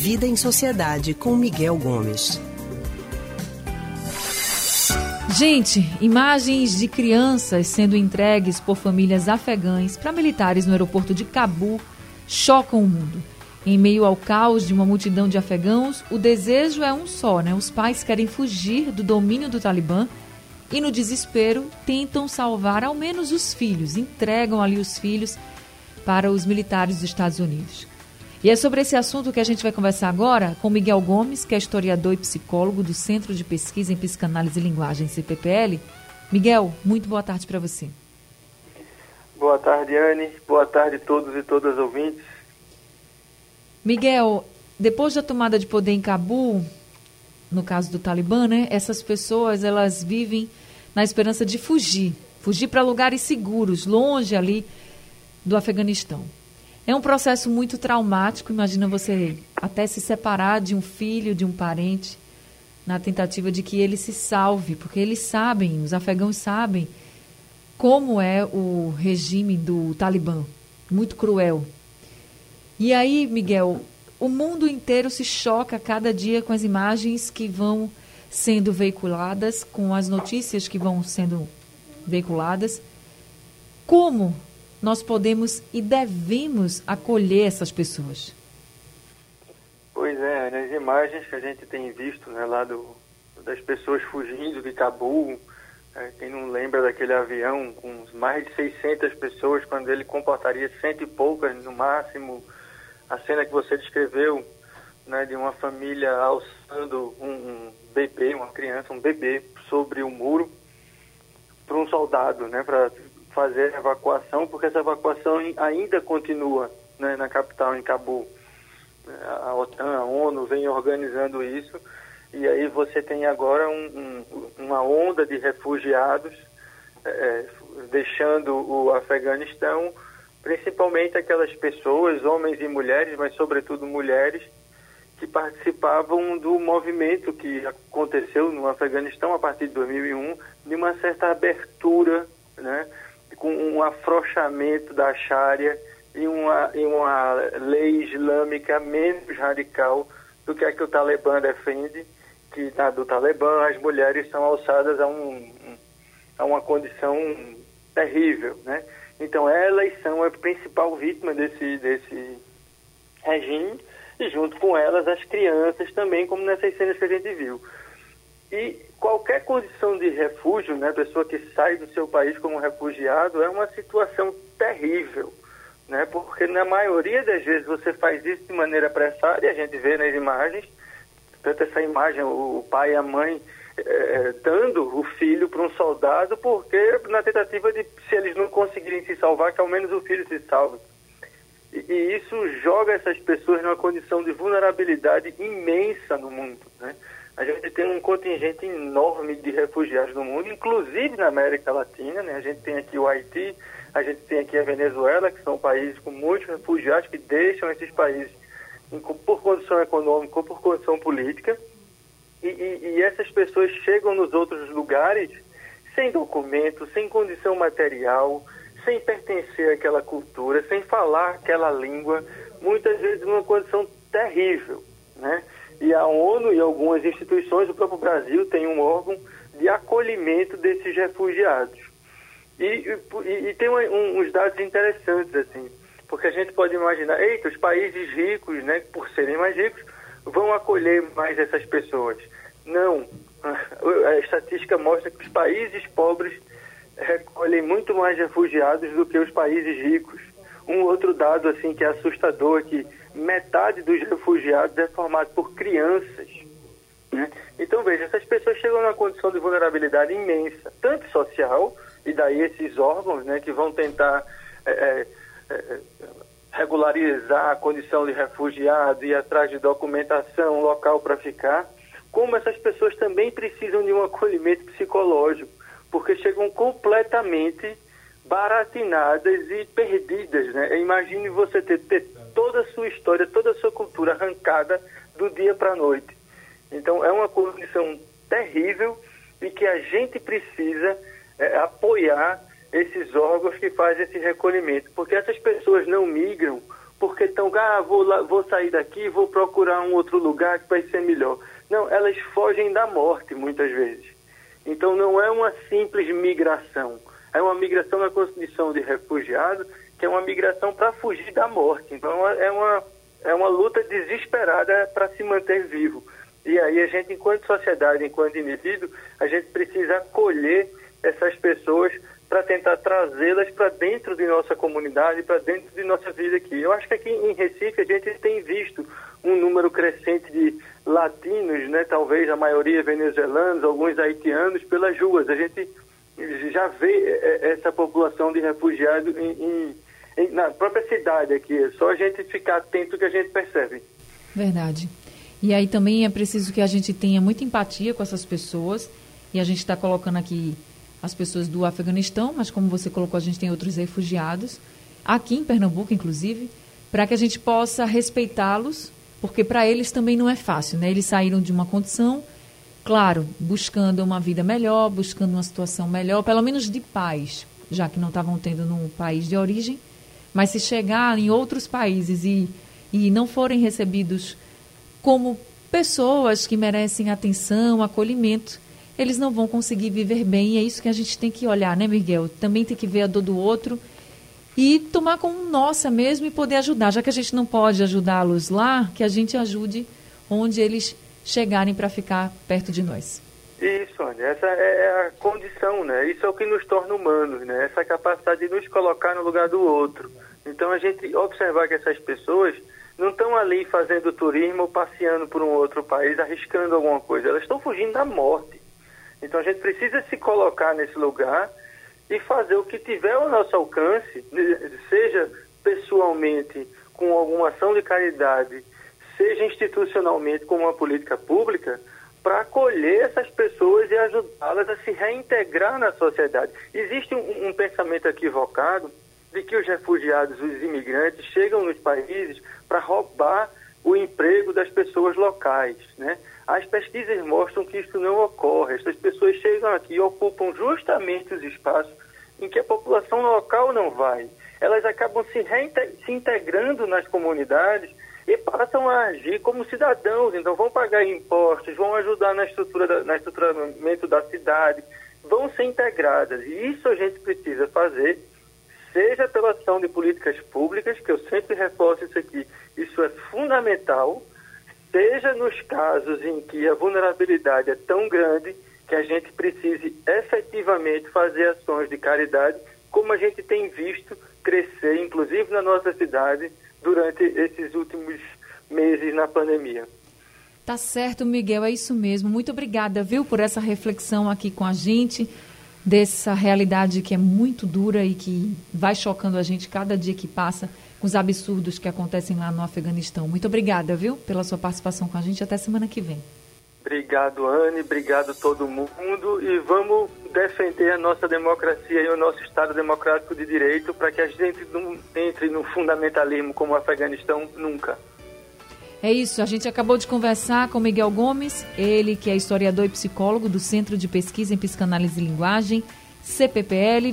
Vida em Sociedade com Miguel Gomes. Gente, imagens de crianças sendo entregues por famílias afegãs para militares no aeroporto de Cabu chocam o mundo. Em meio ao caos de uma multidão de afegãos, o desejo é um só, né? Os pais querem fugir do domínio do Talibã e, no desespero, tentam salvar ao menos os filhos, entregam ali os filhos para os militares dos Estados Unidos. E é sobre esse assunto que a gente vai conversar agora com Miguel Gomes, que é historiador e psicólogo do Centro de Pesquisa em Psicanálise e Linguagem, CPPL. Miguel, muito boa tarde para você. Boa tarde, Anne. Boa tarde a todos e todas ouvintes. Miguel, depois da tomada de poder em Cabul, no caso do Talibã, né, essas pessoas elas vivem na esperança de fugir, fugir para lugares seguros, longe ali do Afeganistão. É um processo muito traumático, imagina você até se separar de um filho, de um parente, na tentativa de que ele se salve, porque eles sabem, os afegãos sabem como é o regime do Talibã, muito cruel. E aí, Miguel, o mundo inteiro se choca cada dia com as imagens que vão sendo veiculadas, com as notícias que vão sendo veiculadas. Como nós podemos e devemos acolher essas pessoas? Pois é, nas imagens que a gente tem visto né, lá do, das pessoas fugindo de Cabul, é, quem não lembra daquele avião com mais de 600 pessoas, quando ele comportaria cento e poucas no máximo, a cena que você descreveu, né, de uma família alçando um, um bebê, uma criança, um bebê sobre o muro para um soldado, né, para fazer evacuação, porque essa evacuação ainda continua né, na capital, em Cabul. A OTAN, a ONU vem organizando isso, e aí você tem agora um, um, uma onda de refugiados é, deixando o Afeganistão, principalmente aquelas pessoas, homens e mulheres, mas sobretudo mulheres, que participavam do movimento que aconteceu no Afeganistão a partir de 2001, de uma certa abertura, né, um afrouxamento da Sharia e uma, e uma lei islâmica menos radical do que a que o Talibã defende, que na do Talibã as mulheres são alçadas a, um, a uma condição terrível, né? Então elas são a principal vítima desse, desse regime e junto com elas as crianças também, como nessas cenas que a gente viu. E qualquer condição de refúgio, né, pessoa que sai do seu país como refugiado, é uma situação terrível, né, porque na maioria das vezes você faz isso de maneira apressada, e a gente vê nas imagens, tanto essa imagem, o pai e a mãe é, dando o filho para um soldado, porque na tentativa de, se eles não conseguirem se salvar, que ao menos o filho se salve. E, e isso joga essas pessoas numa condição de vulnerabilidade imensa no mundo, né? A gente tem um contingente enorme de refugiados no mundo, inclusive na América Latina. Né? A gente tem aqui o Haiti, a gente tem aqui a Venezuela, que são países com muitos refugiados que deixam esses países por condição econômica ou por condição política. E, e, e essas pessoas chegam nos outros lugares sem documento, sem condição material, sem pertencer àquela cultura, sem falar aquela língua, muitas vezes numa condição terrível, né? E a ONU e algumas instituições, o próprio Brasil tem um órgão de acolhimento desses refugiados. E, e, e tem um, uns dados interessantes, assim, porque a gente pode imaginar, eita, os países ricos, né, por serem mais ricos, vão acolher mais essas pessoas. Não. A estatística mostra que os países pobres recolhem muito mais refugiados do que os países ricos. Um outro dado assim que é assustador que metade dos refugiados é formado por crianças. Né? Então, veja, essas pessoas chegam numa condição de vulnerabilidade imensa, tanto social, e daí esses órgãos né, que vão tentar é, é, é regularizar a condição de refugiado, ir atrás de documentação local para ficar, como essas pessoas também precisam de um acolhimento psicológico, porque chegam completamente baratinadas e perdidas. Né? Imagine você ter, ter toda a sua história, toda a sua cultura arrancada do dia para a noite. Então é uma condição terrível e que a gente precisa é, apoiar esses órgãos que fazem esse recolhimento, porque essas pessoas não migram porque estão, ah, vou, lá, vou sair daqui, vou procurar um outro lugar que vai ser melhor. Não, elas fogem da morte muitas vezes. Então não é uma simples migração, é uma migração na condição de refugiado, que é uma migração para fugir da morte. Então é uma, é uma luta desesperada para se manter vivo. E aí a gente, enquanto sociedade, enquanto indivíduo, a gente precisa acolher essas pessoas para tentar trazê-las para dentro de nossa comunidade, para dentro de nossa vida aqui. Eu acho que aqui em Recife a gente tem visto um número crescente de latinos, né, talvez a maioria venezuelanos, alguns haitianos, pelas ruas. A gente já vê é, é, essa população de refugiados em, em, na própria cidade aqui. É só a gente ficar atento que a gente percebe. Verdade. E aí também é preciso que a gente tenha muita empatia com essas pessoas. E a gente está colocando aqui as pessoas do Afeganistão, mas como você colocou, a gente tem outros refugiados, aqui em Pernambuco, inclusive, para que a gente possa respeitá-los, porque para eles também não é fácil, né? Eles saíram de uma condição, claro, buscando uma vida melhor, buscando uma situação melhor, pelo menos de paz, já que não estavam tendo no país de origem, mas se chegar em outros países e, e não forem recebidos como pessoas que merecem atenção, acolhimento, eles não vão conseguir viver bem. E é isso que a gente tem que olhar, né, Miguel? Também tem que ver a dor do outro e tomar como nossa mesmo e poder ajudar. Já que a gente não pode ajudá-los lá, que a gente ajude onde eles chegarem para ficar perto de nós. Isso, Ana, essa é a condição, né? Isso é o que nos torna humanos, né? Essa capacidade de nos colocar no lugar do outro. Então a gente observar que essas pessoas não estão ali fazendo turismo ou passeando por um outro país, arriscando alguma coisa. Elas estão fugindo da morte. Então a gente precisa se colocar nesse lugar e fazer o que tiver ao nosso alcance, seja pessoalmente com alguma ação de caridade, seja institucionalmente com uma política pública, para acolher essas pessoas e ajudá-las a se reintegrar na sociedade. Existe um, um, pensamento equivocado de que os refugiados, os imigrantes, chegam nos países para roubar o emprego das pessoas locais, né? As pesquisas mostram que isso não ocorre. Essas pessoas chegam aqui e ocupam justamente os espaços em que a população local não vai. Elas acabam se, se integrando nas comunidades e passam a agir como cidadãos. Então, vão pagar impostos, vão ajudar na estrutura da, na estruturamento da cidade, vão ser integradas. E isso a gente precisa fazer, seja pela ação de políticas públicas, que eu sempre reforço isso aqui, isso é fundamental seja nos casos em que a vulnerabilidade é tão grande que a gente precise efetivamente fazer ações de caridade, como a gente tem visto crescer, inclusive na nossa cidade, durante esses últimos meses na pandemia. Tá certo, Miguel, é isso mesmo. Muito obrigada, viu, por essa reflexão aqui com a gente, dessa realidade que é muito dura e que vai chocando a gente cada dia que passa com os absurdos que acontecem lá no Afeganistão. Muito obrigada, viu, pela sua participação com a gente. Até semana que vem. Obrigado, Anne. Obrigado todo mundo. E vamos defender a nossa democracia e o nosso Estado democrático de direito para que a gente não entre no fundamentalismo como o Afeganistão nunca. É isso, a gente acabou de conversar com Miguel Gomes, ele que é historiador e psicólogo do Centro de Pesquisa em Psicanálise e Linguagem, CPPL.